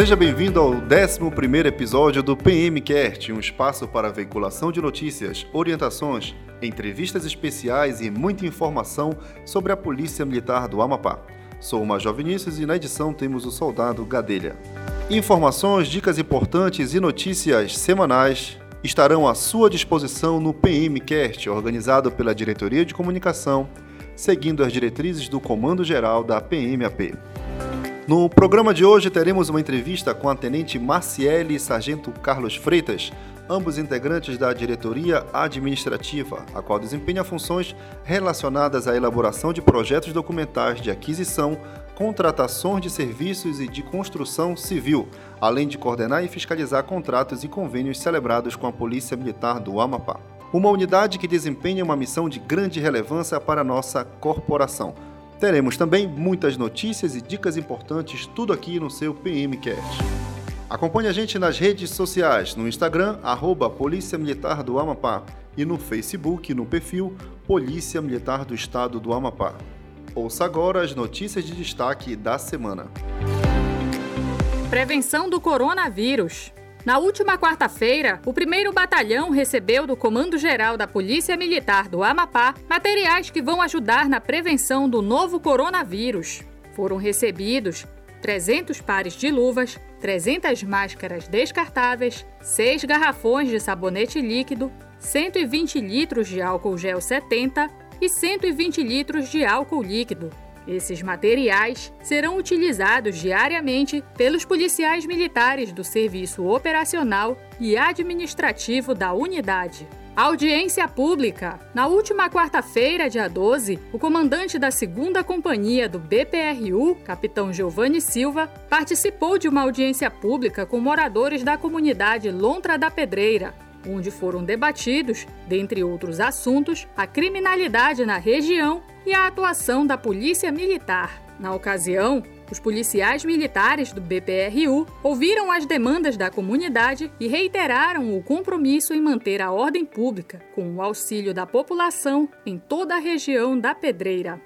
Seja bem-vindo ao 11 episódio do PMcast, um espaço para veiculação de notícias, orientações, entrevistas especiais e muita informação sobre a Polícia Militar do Amapá. Sou o Major Vinícius e na edição temos o soldado Gadelha. Informações, dicas importantes e notícias semanais estarão à sua disposição no PMcast, organizado pela Diretoria de Comunicação, seguindo as diretrizes do Comando Geral da PMAP. No programa de hoje teremos uma entrevista com a Tenente Marciele e Sargento Carlos Freitas, ambos integrantes da diretoria administrativa, a qual desempenha funções relacionadas à elaboração de projetos documentais de aquisição, contratações de serviços e de construção civil, além de coordenar e fiscalizar contratos e convênios celebrados com a Polícia Militar do Amapá. Uma unidade que desempenha uma missão de grande relevância para nossa corporação Teremos também muitas notícias e dicas importantes, tudo aqui no seu PMcast. Acompanhe a gente nas redes sociais, no Instagram, arroba Polícia Militar do Amapá, e no Facebook, no perfil Polícia Militar do Estado do Amapá. Ouça agora as notícias de destaque da semana. Prevenção do coronavírus. Na última quarta-feira, o primeiro batalhão recebeu do Comando Geral da Polícia Militar do Amapá materiais que vão ajudar na prevenção do novo coronavírus. Foram recebidos 300 pares de luvas, 300 máscaras descartáveis, 6 garrafões de sabonete líquido, 120 litros de álcool gel 70 e 120 litros de álcool líquido. Esses materiais serão utilizados diariamente pelos policiais militares do Serviço Operacional e Administrativo da unidade. Audiência pública. Na última quarta-feira, dia 12, o comandante da 2 Companhia do BPRU, capitão Giovanni Silva, participou de uma audiência pública com moradores da comunidade Lontra da Pedreira, onde foram debatidos, dentre outros assuntos, a criminalidade na região e a atuação da Polícia Militar. Na ocasião, os policiais militares do BPRU ouviram as demandas da comunidade e reiteraram o compromisso em manter a ordem pública, com o auxílio da população em toda a região da Pedreira.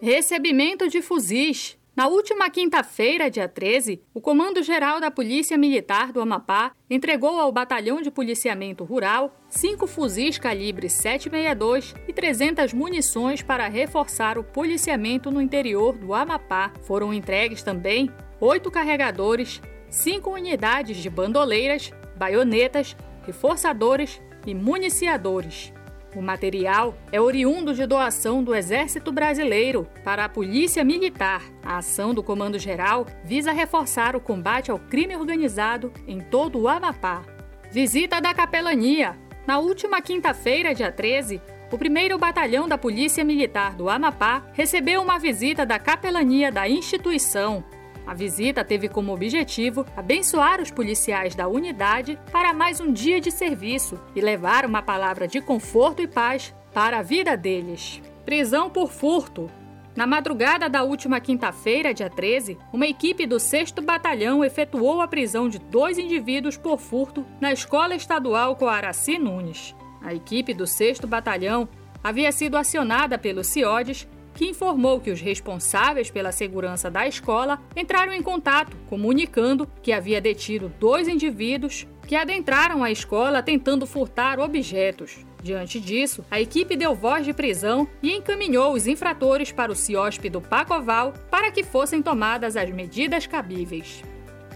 Recebimento de fuzis. Na última quinta-feira, dia 13, o Comando Geral da Polícia Militar do Amapá entregou ao Batalhão de Policiamento Rural cinco fuzis calibre 762 e 300 munições para reforçar o policiamento no interior do Amapá. Foram entregues também oito carregadores, cinco unidades de bandoleiras, baionetas, reforçadores e municiadores. O material é oriundo de doação do Exército Brasileiro para a Polícia Militar. A ação do Comando Geral visa reforçar o combate ao crime organizado em todo o Amapá. Visita da Capelania. Na última quinta-feira, dia 13, o primeiro batalhão da Polícia Militar do Amapá recebeu uma visita da capelania da instituição. A visita teve como objetivo abençoar os policiais da unidade para mais um dia de serviço e levar uma palavra de conforto e paz para a vida deles. Prisão por furto. Na madrugada da última quinta-feira, dia 13, uma equipe do 6 Batalhão efetuou a prisão de dois indivíduos por furto na Escola Estadual Coaraci Nunes. A equipe do 6 Batalhão havia sido acionada pelo CIODES que informou que os responsáveis pela segurança da escola entraram em contato, comunicando que havia detido dois indivíduos que adentraram a escola tentando furtar objetos. Diante disso, a equipe deu voz de prisão e encaminhou os infratores para o CIOSP do Pacoval para que fossem tomadas as medidas cabíveis.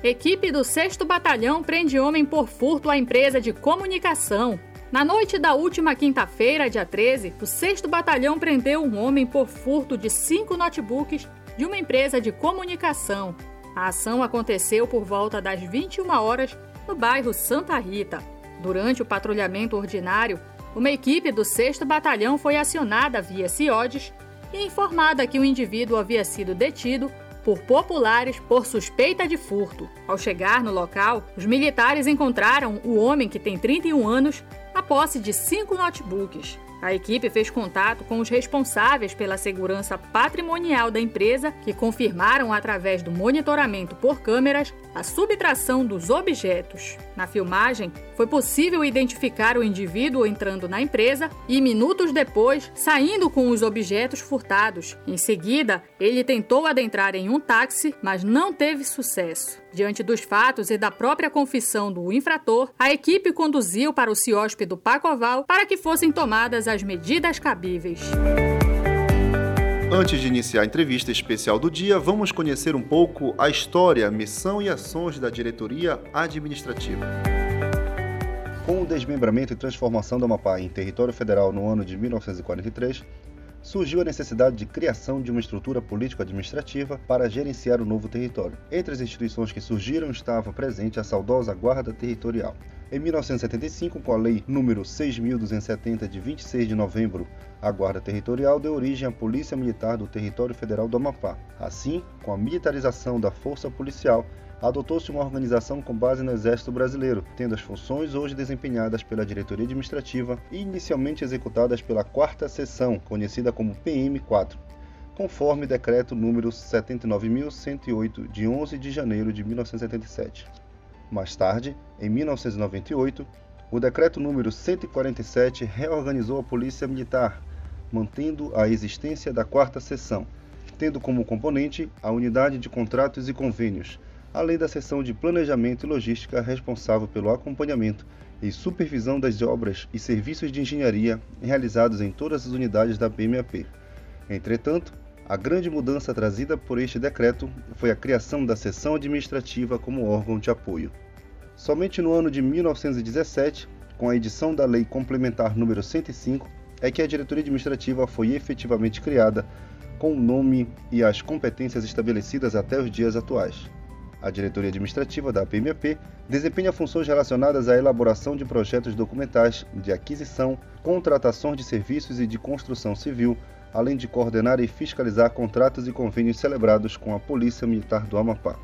Equipe do 6 Batalhão prende homem por furto à empresa de comunicação. Na noite da última quinta-feira, dia 13, o 6 Batalhão prendeu um homem por furto de cinco notebooks de uma empresa de comunicação. A ação aconteceu por volta das 21 horas no bairro Santa Rita. Durante o patrulhamento ordinário, uma equipe do 6 Batalhão foi acionada via CIODES e informada que o indivíduo havia sido detido por populares por suspeita de furto. Ao chegar no local, os militares encontraram o homem que tem 31 anos a posse de cinco notebooks. A equipe fez contato com os responsáveis pela segurança patrimonial da empresa, que confirmaram através do monitoramento por câmeras a subtração dos objetos. Na filmagem, foi possível identificar o indivíduo entrando na empresa e, minutos depois, saindo com os objetos furtados. Em seguida, ele tentou adentrar em um táxi, mas não teve sucesso. Diante dos fatos e da própria confissão do infrator, a equipe conduziu para o CIOSP do Pacoval para que fossem tomadas as medidas cabíveis. Antes de iniciar a entrevista especial do dia, vamos conhecer um pouco a história, missão e ações da diretoria administrativa. Com o desmembramento e transformação do Amapá em território federal no ano de 1943, surgiu a necessidade de criação de uma estrutura político-administrativa para gerenciar o novo território. Entre as instituições que surgiram estava presente a saudosa Guarda Territorial. Em 1975, com a Lei número 6.270 de 26 de novembro a Guarda Territorial deu origem à Polícia Militar do Território Federal do Amapá. Assim, com a militarização da força policial, adotou-se uma organização com base no Exército Brasileiro, tendo as funções hoje desempenhadas pela Diretoria Administrativa e inicialmente executadas pela Quarta Seção, conhecida como PM4, conforme decreto número 79.108 de 11 de janeiro de 1977. Mais tarde, em 1998, o decreto número 147 reorganizou a Polícia Militar, mantendo a existência da quarta seção, tendo como componente a unidade de contratos e convênios, além da seção de planejamento e logística responsável pelo acompanhamento e supervisão das obras e serviços de engenharia realizados em todas as unidades da PMAP. Entretanto, a grande mudança trazida por este decreto foi a criação da seção administrativa como órgão de apoio. Somente no ano de 1917, com a edição da Lei Complementar número 105, é que a diretoria administrativa foi efetivamente criada com o nome e as competências estabelecidas até os dias atuais. A diretoria administrativa da PMP desempenha funções relacionadas à elaboração de projetos documentais de aquisição, contratação de serviços e de construção civil, além de coordenar e fiscalizar contratos e convênios celebrados com a Polícia Militar do Amapá.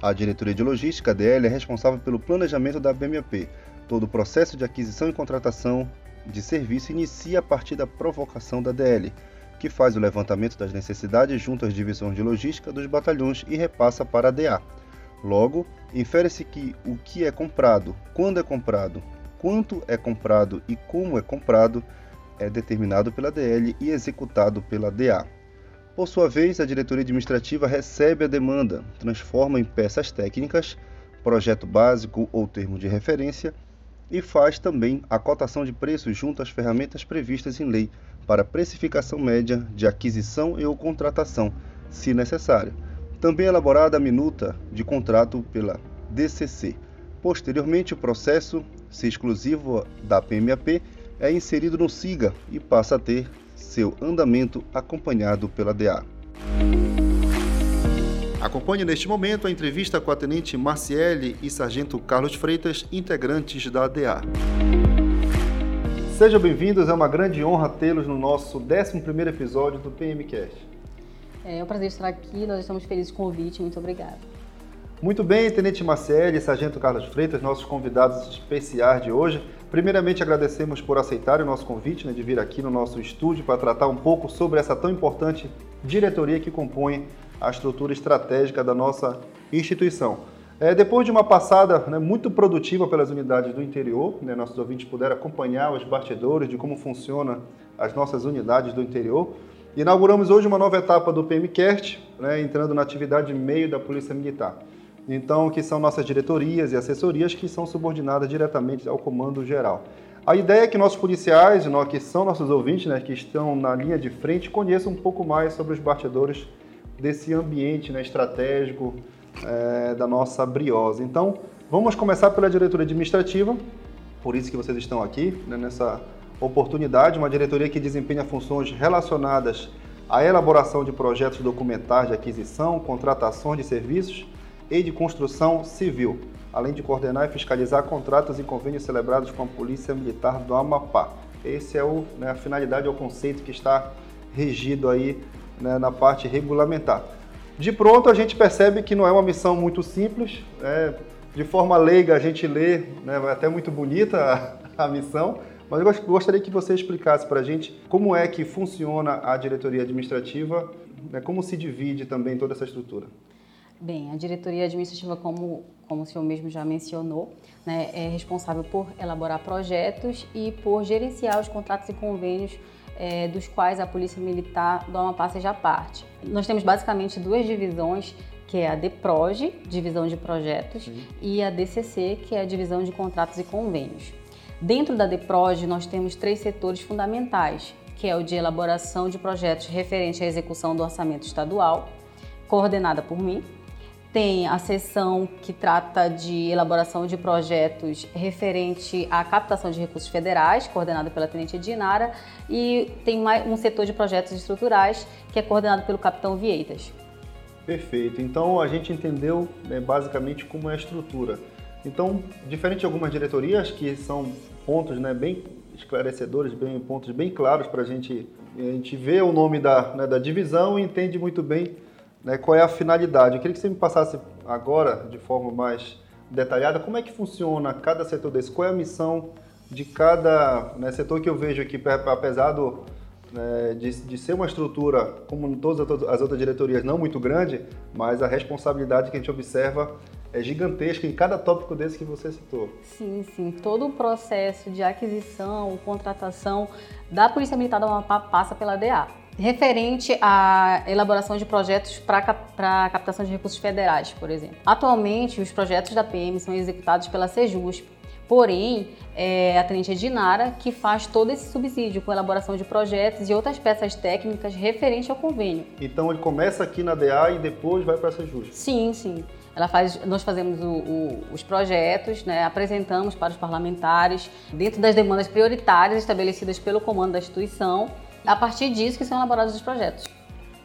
A diretoria de logística, DL, é responsável pelo planejamento da BMP. Todo o processo de aquisição e contratação de serviço inicia a partir da provocação da DL, que faz o levantamento das necessidades junto às divisões de logística dos batalhões e repassa para a DA. Logo, infere-se que o que é comprado, quando é comprado, quanto é comprado e como é comprado é determinado pela DL e executado pela DA. Por sua vez, a diretoria administrativa recebe a demanda, transforma em peças técnicas, projeto básico ou termo de referência e faz também a cotação de preços junto às ferramentas previstas em lei para precificação média de aquisição e ou contratação, se necessário. Também é elaborada a minuta de contrato pela DCC. Posteriormente, o processo, se exclusivo da PMAP, é inserido no SIGA e passa a ter seu andamento acompanhado pela DA. Acompanhe neste momento a entrevista com a Tenente Marciele e Sargento Carlos Freitas, integrantes da ADA. Sejam bem-vindos, é uma grande honra tê-los no nosso 11 episódio do PMCast. É um prazer estar aqui, nós estamos felizes com o convite, muito obrigada. Muito bem, Tenente Marciele e Sargento Carlos Freitas, nossos convidados especiais de hoje. Primeiramente, agradecemos por aceitarem o nosso convite né, de vir aqui no nosso estúdio para tratar um pouco sobre essa tão importante diretoria que compõe a estrutura estratégica da nossa instituição. É, depois de uma passada né, muito produtiva pelas unidades do interior, né, nossos ouvintes puderam acompanhar os bastidores de como funcionam as nossas unidades do interior, inauguramos hoje uma nova etapa do PMCast, né, entrando na atividade meio da Polícia Militar. Então, que são nossas diretorias e assessorias que são subordinadas diretamente ao comando geral. A ideia é que nossos policiais, que são nossos ouvintes, né, que estão na linha de frente, conheçam um pouco mais sobre os bastidores desse ambiente né, estratégico é, da nossa briosa. Então, vamos começar pela diretoria administrativa, por isso que vocês estão aqui né, nessa oportunidade, uma diretoria que desempenha funções relacionadas à elaboração de projetos documentais de aquisição, contratações de serviços e de construção civil, além de coordenar e fiscalizar contratos e convênios celebrados com a Polícia Militar do Amapá. Esse é o, né, a finalidade, é o conceito que está regido aí né, na parte regulamentar. De pronto, a gente percebe que não é uma missão muito simples. Né? De forma leiga, a gente lê, né, é até muito bonita a, a missão, Mas eu gostaria que você explicasse para a gente como é que funciona a diretoria administrativa, né, como se divide também toda essa estrutura. Bem, a diretoria administrativa, como, como o senhor mesmo já mencionou, né, é responsável por elaborar projetos e por gerenciar os contratos e convênios é, dos quais a Polícia Militar do Amapá seja parte. Nós temos basicamente duas divisões, que é a DEPROGE, Divisão de Projetos, e a DCC, que é a Divisão de Contratos e Convênios. Dentro da DEPROGE, nós temos três setores fundamentais, que é o de elaboração de projetos referente à execução do orçamento estadual, coordenada por mim, tem a seção que trata de elaboração de projetos referente à captação de recursos federais, coordenada pela Tenente Edinara, e tem um setor de projetos estruturais que é coordenado pelo Capitão Vieitas. Perfeito. Então a gente entendeu né, basicamente como é a estrutura. Então, diferente de algumas diretorias que são pontos né, bem esclarecedores, bem, pontos bem claros para a gente, a gente ver o nome da, né, da divisão e entende muito bem né, qual é a finalidade. Eu queria que você me passasse agora, de forma mais detalhada, como é que funciona cada setor desse, qual é a missão de cada né, setor que eu vejo aqui, apesar do, né, de, de, ser uma estrutura, como todas as outras diretorias, não muito grande, mas a responsabilidade que a gente observa é gigantesca em cada tópico desse que você citou. Sim, sim. Todo o processo de aquisição, contratação da Polícia Militar do Amapá passa pela DA referente à elaboração de projetos para a captação de recursos federais, por exemplo. Atualmente, os projetos da PM são executados pela Sejusp, porém, é a Tenente Edinara que faz todo esse subsídio com elaboração de projetos e outras peças técnicas referente ao convênio. Então, ele começa aqui na DA e depois vai para a Sejusp? Sim, sim. Ela faz, nós fazemos o, o, os projetos, né, apresentamos para os parlamentares dentro das demandas prioritárias estabelecidas pelo comando da instituição a partir disso que são elaborados os projetos.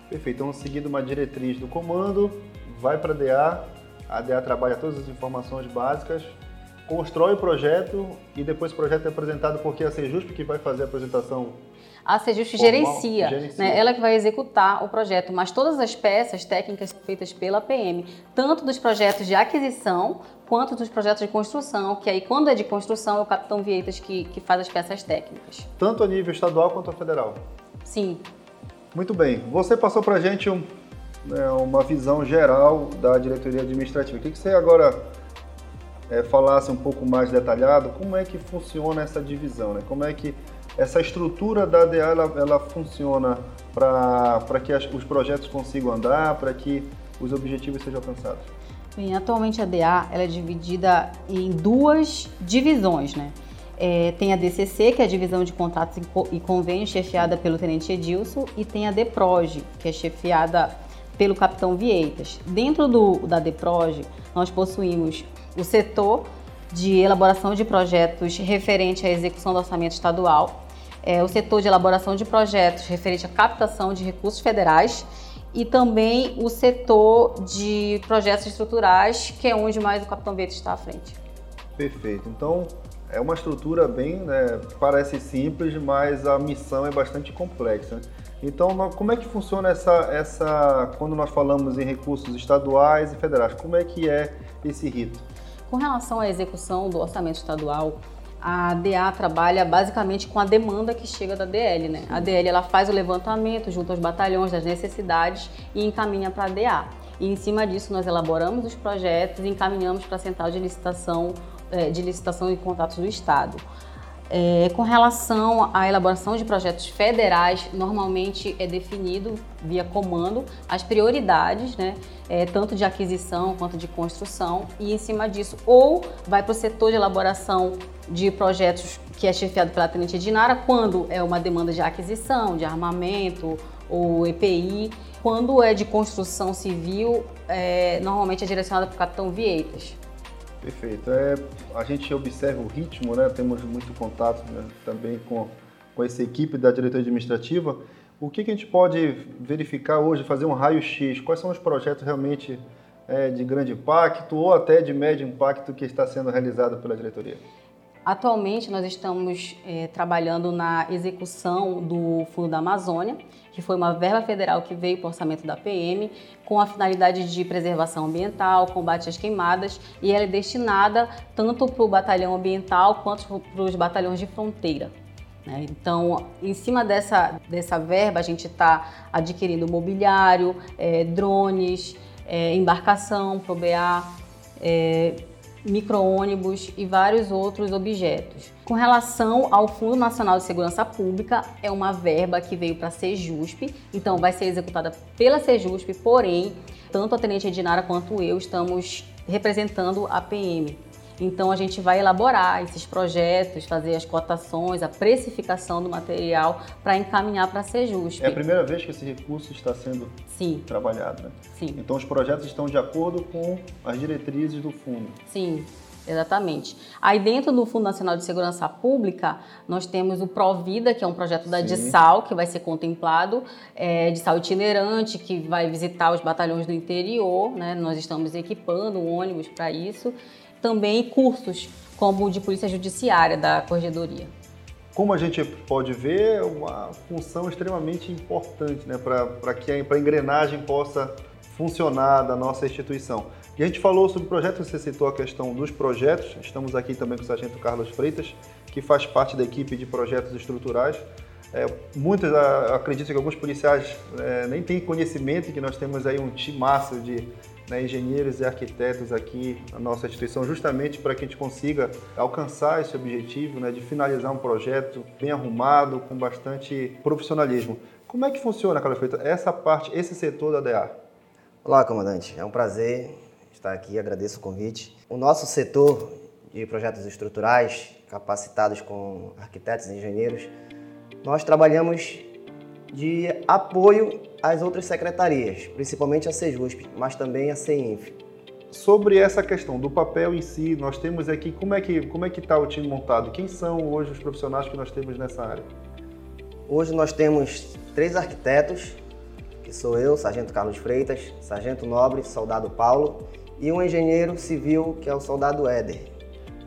Perfeito. Então, seguindo uma diretriz do comando, vai para a DA, a DA trabalha todas as informações básicas, constrói o projeto e depois o projeto é apresentado porque a Sejusp que vai fazer a apresentação a Sejusp gerencia, gerencia. Né? ela que vai executar o projeto, mas todas as peças técnicas são feitas pela PM, tanto dos projetos de aquisição quanto dos projetos de construção, que aí quando é de construção é o Capitão Vieitas que, que faz as peças técnicas. Tanto a nível estadual quanto a federal? Sim. Muito bem. Você passou para a gente um, né, uma visão geral da diretoria administrativa. O que, que você agora é, falasse um pouco mais detalhado, como é que funciona essa divisão, né? Como é que essa estrutura da DA ela, ela funciona para que as, os projetos consigam andar, para que os objetivos sejam alcançados? Bem, atualmente a DA ela é dividida em duas divisões, né? É, tem a DCC, que é a Divisão de Contratos e Convênios, chefiada pelo Tenente Edilson, e tem a DEPROGE, que é chefiada pelo Capitão Vieitas. Dentro do, da DEPROGE, nós possuímos o setor de elaboração de projetos referente à execução do orçamento estadual, é, o setor de elaboração de projetos referente à captação de recursos federais e também o setor de projetos estruturais, que é onde mais o Capitão Vieto está à frente. Perfeito. Então, é uma estrutura bem, né, parece simples, mas a missão é bastante complexa. Então, como é que funciona essa, essa, quando nós falamos em recursos estaduais e federais? Como é que é esse rito? Com relação à execução do orçamento estadual, a DA trabalha basicamente com a demanda que chega da DL, né? A DL ela faz o levantamento junto aos batalhões das necessidades e encaminha para a DA. E em cima disso nós elaboramos os projetos e encaminhamos para a central de licitação, eh, de licitação e contatos do Estado. É, com relação à elaboração de projetos federais, normalmente é definido via comando as prioridades, né, é, tanto de aquisição quanto de construção, e em cima disso, ou vai para o setor de elaboração de projetos que é chefiado pela Tenente Edinara, quando é uma demanda de aquisição, de armamento ou EPI. Quando é de construção civil, é, normalmente é direcionada para o Capitão Vieitas. Perfeito. É, a gente observa o ritmo, né? temos muito contato né? também com, com essa equipe da diretoria administrativa. O que, que a gente pode verificar hoje, fazer um raio-x? Quais são os projetos realmente é, de grande impacto ou até de médio impacto que está sendo realizado pela diretoria? Atualmente, nós estamos é, trabalhando na execução do Fundo da Amazônia, que foi uma verba federal que veio para o orçamento da PM, com a finalidade de preservação ambiental, combate às queimadas, e ela é destinada tanto para o batalhão ambiental quanto para os batalhões de fronteira. Né? Então, em cima dessa, dessa verba, a gente está adquirindo mobiliário, é, drones, é, embarcação para o BA, micro-ônibus e vários outros objetos. Com relação ao Fundo Nacional de Segurança Pública, é uma verba que veio para a Sejusp, então vai ser executada pela Sejusp, porém, tanto a Tenente Edinara quanto eu estamos representando a PM. Então a gente vai elaborar esses projetos, fazer as cotações, a precificação do material para encaminhar para a Sejusp. É a primeira vez que esse recurso está sendo Sim. trabalhado, né? Sim. Então os projetos estão de acordo com as diretrizes do fundo. Sim. Exatamente. Aí dentro do Fundo Nacional de Segurança Pública, nós temos o Provida, que é um projeto da DISAL, que vai ser contemplado, é, DISAL itinerante, que vai visitar os batalhões do interior, né? Nós estamos equipando um ônibus para isso também cursos como o de Polícia Judiciária da Corregedoria. Como a gente pode ver, é uma função extremamente importante né, para que a, a engrenagem possa funcionar da nossa instituição. E a gente falou sobre projetos, você citou a questão dos projetos, estamos aqui também com o Sargento Carlos Freitas, que faz parte da equipe de projetos estruturais. É, muitos, acredito que alguns policiais é, nem têm conhecimento que nós temos aí um timaço de né, engenheiros e arquitetos aqui na nossa instituição, justamente para que a gente consiga alcançar esse objetivo né, de finalizar um projeto bem arrumado, com bastante profissionalismo. Como é que funciona, Carlos Freitas, essa parte, esse setor da DA? Olá, comandante. É um prazer estar aqui, agradeço o convite. O nosso setor de projetos estruturais, capacitados com arquitetos e engenheiros, nós trabalhamos de apoio às outras secretarias, principalmente a Sejusp, mas também a CEINF. Sobre essa questão do papel em si, nós temos aqui como é que como é que está o time montado? Quem são hoje os profissionais que nós temos nessa área? Hoje nós temos três arquitetos, que sou eu, Sargento Carlos Freitas, Sargento Nobre, Soldado Paulo, e um engenheiro civil que é o Soldado Éder.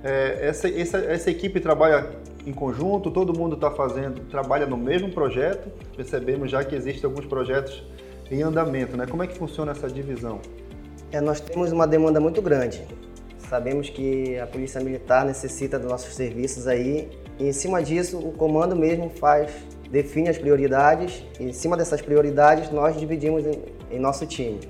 É, essa, essa, essa equipe trabalha em conjunto, todo mundo está fazendo, trabalha no mesmo projeto. Percebemos já que existem alguns projetos em andamento, né? Como é que funciona essa divisão? É, nós temos uma demanda muito grande. Sabemos que a Polícia Militar necessita dos nossos serviços aí e em cima disso o comando mesmo faz, define as prioridades e em cima dessas prioridades nós dividimos em, em nosso time.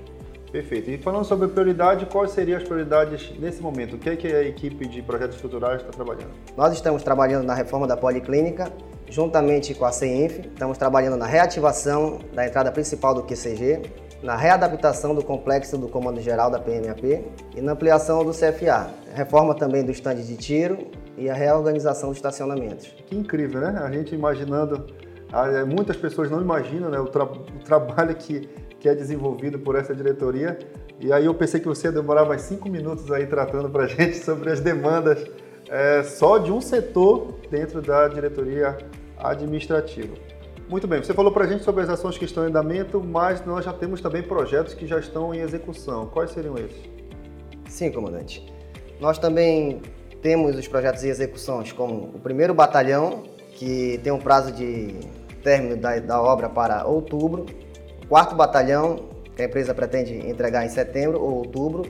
Perfeito. E falando sobre prioridade, quais seriam as prioridades nesse momento? O que é que a equipe de projetos estruturais está trabalhando? Nós estamos trabalhando na reforma da policlínica, juntamente com a CEINF. Estamos trabalhando na reativação da entrada principal do QCG, na readaptação do complexo do Comando Geral da PMAP e na ampliação do CFA. Reforma também do estande de tiro e a reorganização dos estacionamentos. Que incrível, né? A gente imaginando, ah, muitas pessoas não imaginam né, o, tra o trabalho que que é desenvolvido por essa diretoria. E aí eu pensei que você ia demorar mais cinco minutos aí tratando para a gente sobre as demandas é, só de um setor dentro da diretoria administrativa. Muito bem, você falou para a gente sobre as ações que estão em andamento, mas nós já temos também projetos que já estão em execução. Quais seriam esses? Sim, comandante. Nós também temos os projetos em execuções, como o primeiro batalhão, que tem um prazo de término da, da obra para outubro, quarto batalhão, que a empresa pretende entregar em setembro ou outubro,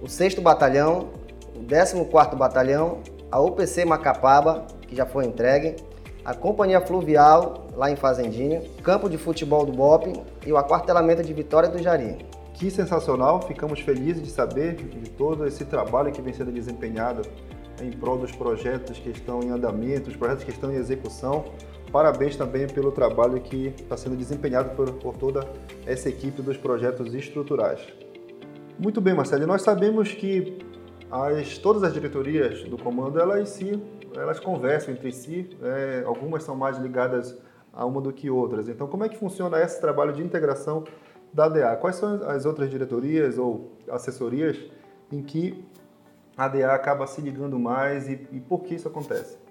o sexto batalhão, o décimo quarto batalhão, a UPC Macapaba, que já foi entregue, a Companhia Fluvial, lá em Fazendinha, campo de futebol do BOP e o aquartelamento de Vitória do Jari. Que sensacional, ficamos felizes de saber de todo esse trabalho que vem sendo desempenhado em prol dos projetos que estão em andamento, os projetos que estão em execução. Parabéns também pelo trabalho que está sendo desempenhado por, por toda essa equipe dos projetos estruturais. Muito bem, Marcelo. Nós sabemos que as, todas as diretorias do comando elas se elas conversam entre si. É, algumas são mais ligadas a uma do que outras. Então, como é que funciona esse trabalho de integração da DA? Quais são as outras diretorias ou assessorias em que a DA acaba se ligando mais e, e por que isso acontece?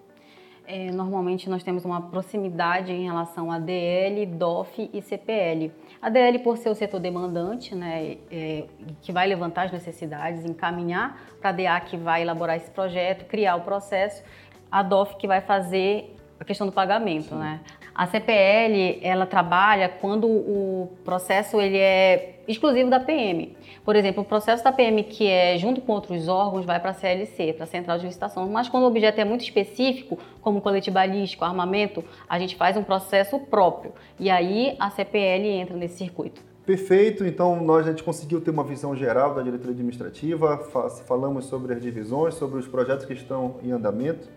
É, normalmente nós temos uma proximidade em relação a DL, DOF e CPL. A DL por ser o setor demandante, né, é, que vai levantar as necessidades, encaminhar para a DA que vai elaborar esse projeto, criar o processo. a DOF que vai fazer a questão do pagamento, né? A CPL, ela trabalha quando o processo ele é exclusivo da PM. Por exemplo, o processo da PM que é junto com outros órgãos vai para a CLC, para a Central de Licitação. Mas quando o objeto é muito específico, como colete balístico, armamento, a gente faz um processo próprio. E aí a CPL entra nesse circuito. Perfeito, então nós a gente conseguiu ter uma visão geral da diretoria administrativa, falamos sobre as divisões, sobre os projetos que estão em andamento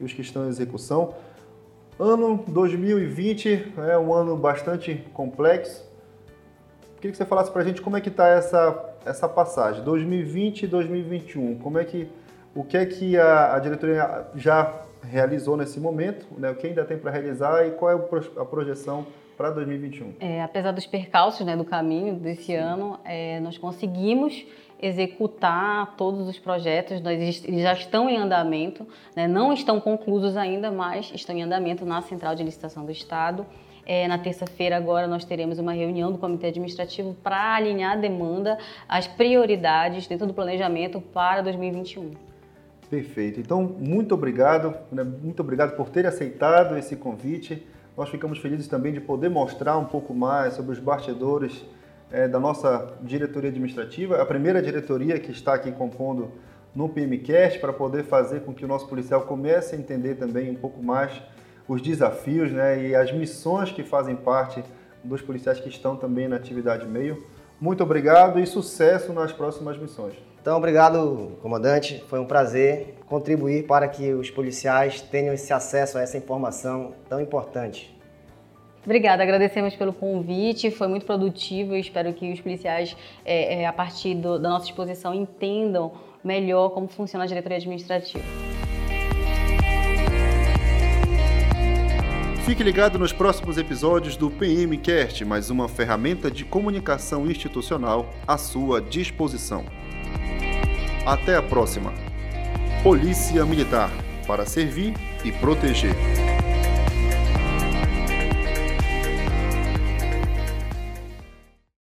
e os que estão em execução. Ano 2020 é um ano bastante complexo. Queria que você falasse para a gente como é que está essa, essa passagem, 2020 e 2021. Como é que, o que é que a, a diretoria já realizou nesse momento, né? o que ainda tem para realizar e qual é a projeção para 2021? É, apesar dos percalços né, do caminho desse Sim. ano, é, nós conseguimos executar todos os projetos, eles já estão em andamento, né? não estão concluídos ainda, mas estão em andamento na Central de Licitação do Estado. É, na terça-feira agora nós teremos uma reunião do Comitê Administrativo para alinhar a demanda, as prioridades dentro do planejamento para 2021. Perfeito. Então, muito obrigado, né? muito obrigado por ter aceitado esse convite. Nós ficamos felizes também de poder mostrar um pouco mais sobre os bastidores é, da nossa diretoria administrativa, a primeira diretoria que está aqui compondo no PMCast, para poder fazer com que o nosso policial comece a entender também um pouco mais os desafios né, e as missões que fazem parte dos policiais que estão também na atividade meio. Muito obrigado e sucesso nas próximas missões. Então, obrigado, comandante. Foi um prazer contribuir para que os policiais tenham esse acesso a essa informação tão importante. Obrigada, agradecemos pelo convite, foi muito produtivo. Espero que os policiais, é, é, a partir do, da nossa exposição, entendam melhor como funciona a diretoria administrativa. Fique ligado nos próximos episódios do PMcast, mais uma ferramenta de comunicação institucional à sua disposição. Até a próxima. Polícia Militar para servir e proteger.